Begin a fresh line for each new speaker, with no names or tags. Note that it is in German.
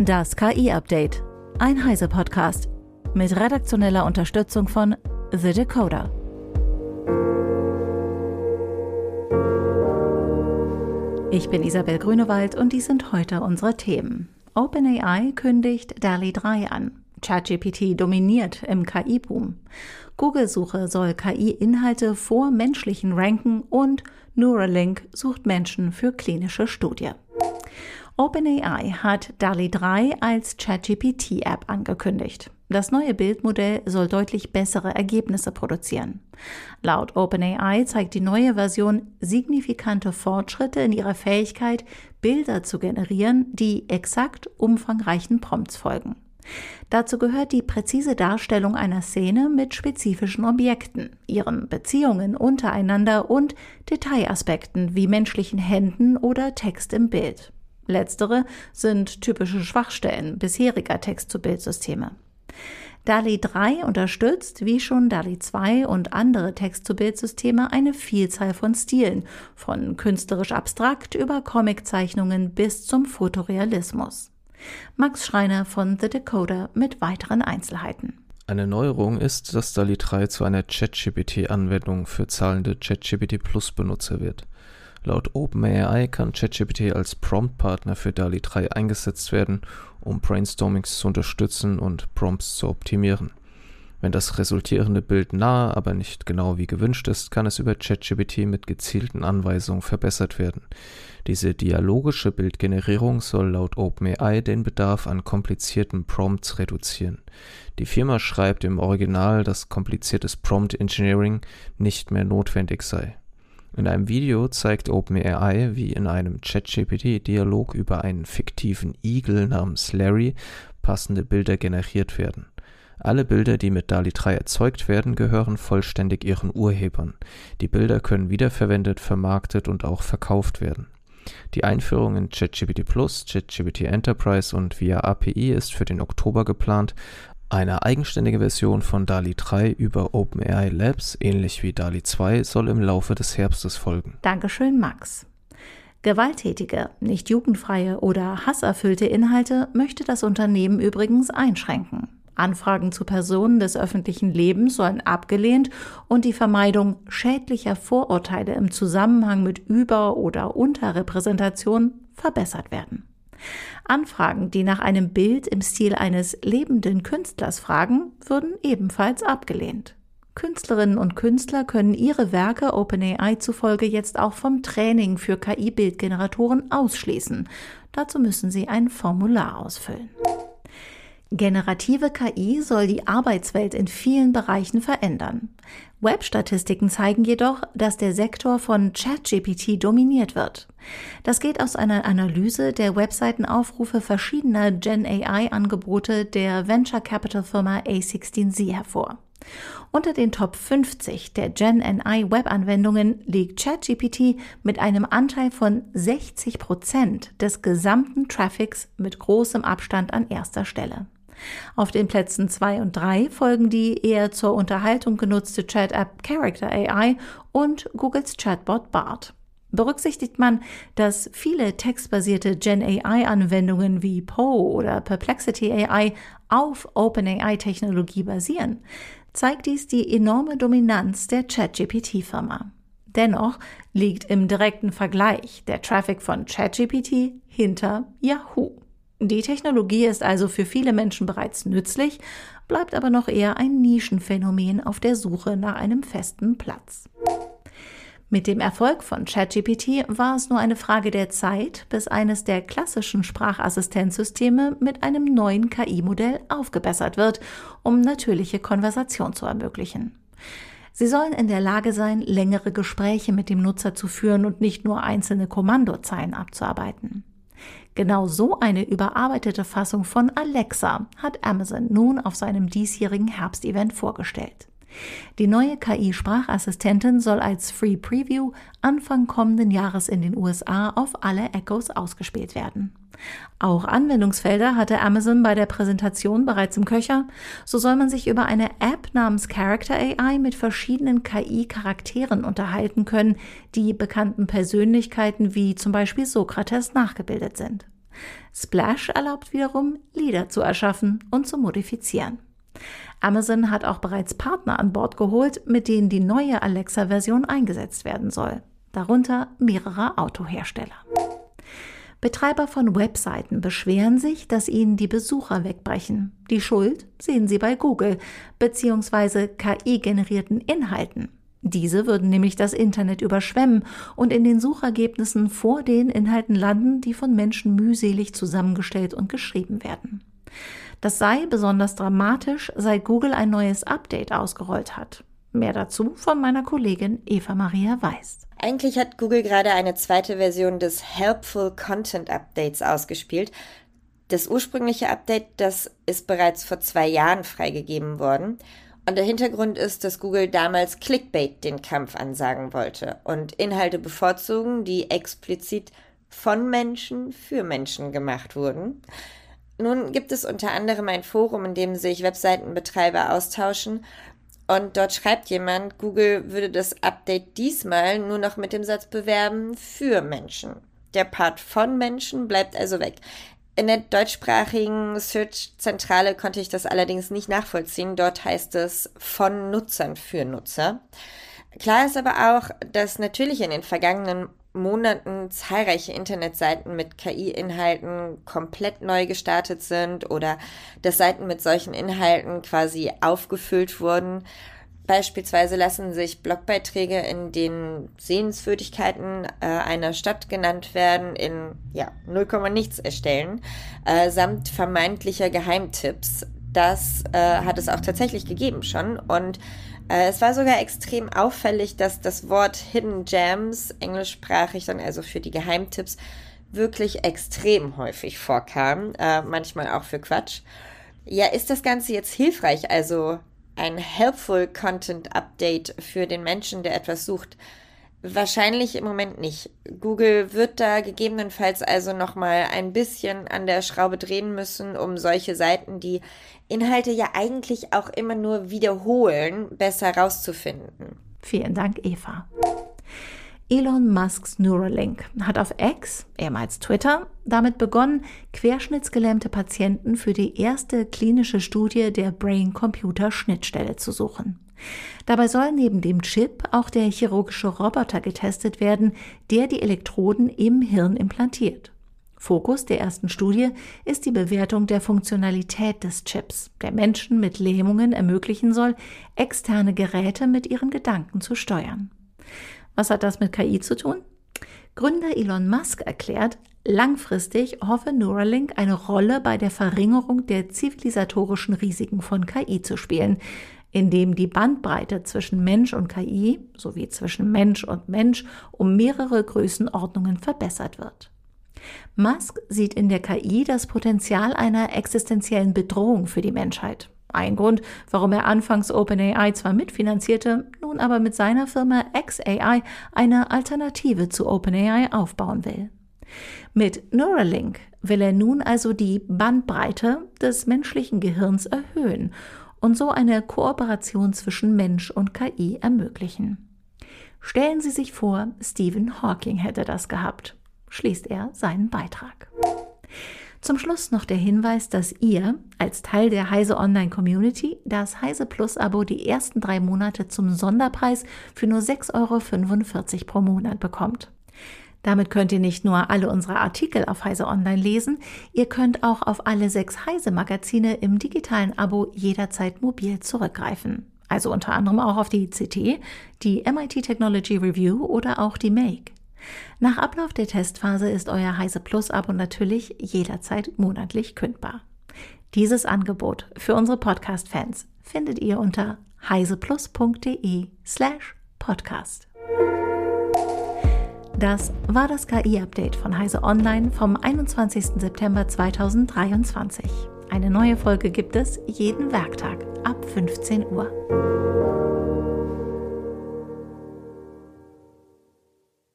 Das KI-Update. Ein Heise-Podcast. Mit redaktioneller Unterstützung von The Decoder. Ich bin Isabel Grünewald und dies sind heute unsere Themen. OpenAI kündigt DALI 3 an. ChatGPT dominiert im KI-Boom. Google-Suche soll KI-Inhalte vor menschlichen ranken und Neuralink sucht Menschen für klinische Studie. OpenAI hat DALI 3 als ChatGPT-App angekündigt. Das neue Bildmodell soll deutlich bessere Ergebnisse produzieren. Laut OpenAI zeigt die neue Version signifikante Fortschritte in ihrer Fähigkeit, Bilder zu generieren, die exakt umfangreichen Prompts folgen. Dazu gehört die präzise Darstellung einer Szene mit spezifischen Objekten, ihren Beziehungen untereinander und Detailaspekten wie menschlichen Händen oder Text im Bild. Letztere sind typische Schwachstellen bisheriger Text-zu-Bild-Systeme. DALI 3 unterstützt, wie schon DALI 2 und andere Text-zu-Bild-Systeme, eine Vielzahl von Stilen, von künstlerisch abstrakt über Comiczeichnungen bis zum Fotorealismus. Max Schreiner von The Decoder mit weiteren Einzelheiten.
Eine Neuerung ist, dass DALI 3 zu einer ChatGPT-Anwendung für zahlende ChatGPT Plus Benutzer wird. Laut OpenAI kann ChatGPT als Prompt-Partner für DALI 3 eingesetzt werden, um Brainstormings zu unterstützen und Prompts zu optimieren. Wenn das resultierende Bild nah, aber nicht genau wie gewünscht ist, kann es über ChatGPT mit gezielten Anweisungen verbessert werden. Diese dialogische Bildgenerierung soll laut OpenAI den Bedarf an komplizierten Prompts reduzieren. Die Firma schreibt im Original, dass kompliziertes Prompt Engineering nicht mehr notwendig sei. In einem Video zeigt OpenAI, wie in einem ChatGPT-Dialog über einen fiktiven Igel namens Larry passende Bilder generiert werden. Alle Bilder, die mit DALI 3 erzeugt werden, gehören vollständig ihren Urhebern. Die Bilder können wiederverwendet, vermarktet und auch verkauft werden. Die Einführung in ChatGPT Plus, ChatGPT Enterprise und via API ist für den Oktober geplant, eine eigenständige Version von DALI 3 über OpenAI Labs, ähnlich wie DALI 2, soll im Laufe des Herbstes folgen.
Dankeschön, Max. Gewalttätige, nicht jugendfreie oder hasserfüllte Inhalte möchte das Unternehmen übrigens einschränken. Anfragen zu Personen des öffentlichen Lebens sollen abgelehnt und die Vermeidung schädlicher Vorurteile im Zusammenhang mit Über- oder Unterrepräsentation verbessert werden. Anfragen, die nach einem Bild im Stil eines lebenden Künstlers fragen, würden ebenfalls abgelehnt. Künstlerinnen und Künstler können ihre Werke OpenAI zufolge jetzt auch vom Training für KI-Bildgeneratoren ausschließen. Dazu müssen sie ein Formular ausfüllen. Generative KI soll die Arbeitswelt in vielen Bereichen verändern. Webstatistiken zeigen jedoch, dass der Sektor von ChatGPT dominiert wird. Das geht aus einer Analyse der Webseitenaufrufe verschiedener Gen AI-Angebote der Venture Capital Firma A16Z hervor. Unter den Top 50 der Gen AI Webanwendungen liegt ChatGPT mit einem Anteil von 60 Prozent des gesamten Traffics mit großem Abstand an erster Stelle. Auf den Plätzen 2 und 3 folgen die eher zur Unterhaltung genutzte Chat-App Character AI und Googles Chatbot BART. Berücksichtigt man, dass viele textbasierte Gen AI-Anwendungen wie Poe oder Perplexity AI auf OpenAI-Technologie basieren, zeigt dies die enorme Dominanz der ChatGPT-Firma. Dennoch liegt im direkten Vergleich der Traffic von ChatGPT hinter Yahoo. Die Technologie ist also für viele Menschen bereits nützlich, bleibt aber noch eher ein Nischenphänomen auf der Suche nach einem festen Platz. Mit dem Erfolg von ChatGPT war es nur eine Frage der Zeit, bis eines der klassischen Sprachassistenzsysteme mit einem neuen KI-Modell aufgebessert wird, um natürliche Konversation zu ermöglichen. Sie sollen in der Lage sein, längere Gespräche mit dem Nutzer zu führen und nicht nur einzelne Kommandozeilen abzuarbeiten. Genau so eine überarbeitete Fassung von Alexa hat Amazon nun auf seinem diesjährigen Herbstevent vorgestellt. Die neue KI-Sprachassistentin soll als Free Preview Anfang kommenden Jahres in den USA auf alle Echos ausgespielt werden. Auch Anwendungsfelder hatte Amazon bei der Präsentation bereits im Köcher. So soll man sich über eine App namens Character AI mit verschiedenen KI-Charakteren unterhalten können, die bekannten Persönlichkeiten wie zum Beispiel Sokrates nachgebildet sind. Splash erlaubt wiederum, Lieder zu erschaffen und zu modifizieren. Amazon hat auch bereits Partner an Bord geholt, mit denen die neue Alexa-Version eingesetzt werden soll, darunter mehrere Autohersteller. Betreiber von Webseiten beschweren sich, dass ihnen die Besucher wegbrechen. Die Schuld sehen sie bei Google bzw. KI-generierten Inhalten. Diese würden nämlich das Internet überschwemmen und in den Suchergebnissen vor den Inhalten landen, die von Menschen mühselig zusammengestellt und geschrieben werden. Das sei besonders dramatisch, seit Google ein neues Update ausgerollt hat. Mehr dazu von meiner Kollegin Eva Maria Weiß.
Eigentlich hat Google gerade eine zweite Version des Helpful Content Updates ausgespielt. Das ursprüngliche Update, das ist bereits vor zwei Jahren freigegeben worden. Und der Hintergrund ist, dass Google damals Clickbait den Kampf ansagen wollte und Inhalte bevorzugen, die explizit von Menschen für Menschen gemacht wurden. Nun gibt es unter anderem ein Forum, in dem sich Webseitenbetreiber austauschen und dort schreibt jemand, Google würde das Update diesmal nur noch mit dem Satz bewerben für Menschen. Der Part von Menschen bleibt also weg. In der deutschsprachigen Search-Zentrale konnte ich das allerdings nicht nachvollziehen. Dort heißt es von Nutzern für Nutzer. Klar ist aber auch, dass natürlich in den vergangenen Monaten zahlreiche Internetseiten mit KI-Inhalten komplett neu gestartet sind oder dass Seiten mit solchen Inhalten quasi aufgefüllt wurden. Beispielsweise lassen sich Blogbeiträge in den Sehenswürdigkeiten äh, einer Stadt genannt werden in ja 0, nichts erstellen, äh, samt vermeintlicher Geheimtipps. Das äh, hat es auch tatsächlich gegeben schon und es war sogar extrem auffällig, dass das Wort Hidden Gems, englischsprachig dann also für die Geheimtipps, wirklich extrem häufig vorkam, äh, manchmal auch für Quatsch. Ja, ist das Ganze jetzt hilfreich? Also ein Helpful Content Update für den Menschen, der etwas sucht? Wahrscheinlich im Moment nicht. Google wird da gegebenenfalls also nochmal ein bisschen an der Schraube drehen müssen, um solche Seiten, die Inhalte ja eigentlich auch immer nur wiederholen, besser rauszufinden.
Vielen Dank, Eva. Elon Musks Neuralink hat auf X, ehemals Twitter, damit begonnen, querschnittsgelähmte Patienten für die erste klinische Studie der Brain-Computer-Schnittstelle zu suchen. Dabei soll neben dem Chip auch der chirurgische Roboter getestet werden, der die Elektroden im Hirn implantiert. Fokus der ersten Studie ist die Bewertung der Funktionalität des Chips, der Menschen mit Lähmungen ermöglichen soll, externe Geräte mit ihren Gedanken zu steuern. Was hat das mit KI zu tun? Gründer Elon Musk erklärt, langfristig hoffe Neuralink eine Rolle bei der Verringerung der zivilisatorischen Risiken von KI zu spielen, indem die Bandbreite zwischen Mensch und KI sowie zwischen Mensch und Mensch um mehrere Größenordnungen verbessert wird. Musk sieht in der KI das Potenzial einer existenziellen Bedrohung für die Menschheit. Ein Grund, warum er anfangs OpenAI zwar mitfinanzierte, nun aber mit seiner Firma XAI eine Alternative zu OpenAI aufbauen will. Mit Neuralink will er nun also die Bandbreite des menschlichen Gehirns erhöhen und so eine Kooperation zwischen Mensch und KI ermöglichen. Stellen Sie sich vor, Stephen Hawking hätte das gehabt, schließt er seinen Beitrag. Zum Schluss noch der Hinweis, dass ihr als Teil der Heise Online Community das Heise Plus Abo die ersten drei Monate zum Sonderpreis für nur 6,45 Euro pro Monat bekommt. Damit könnt ihr nicht nur alle unsere Artikel auf Heise Online lesen, ihr könnt auch auf alle sechs Heise Magazine im digitalen Abo jederzeit mobil zurückgreifen. Also unter anderem auch auf die CT, die MIT Technology Review oder auch die Make. Nach Ablauf der Testphase ist euer Heise Plus Abo natürlich jederzeit monatlich kündbar. Dieses Angebot für unsere Podcast-Fans findet ihr unter heiseplus.de slash podcast. Das war das KI-Update von Heise Online vom 21. September 2023. Eine neue Folge gibt es jeden Werktag ab 15 Uhr.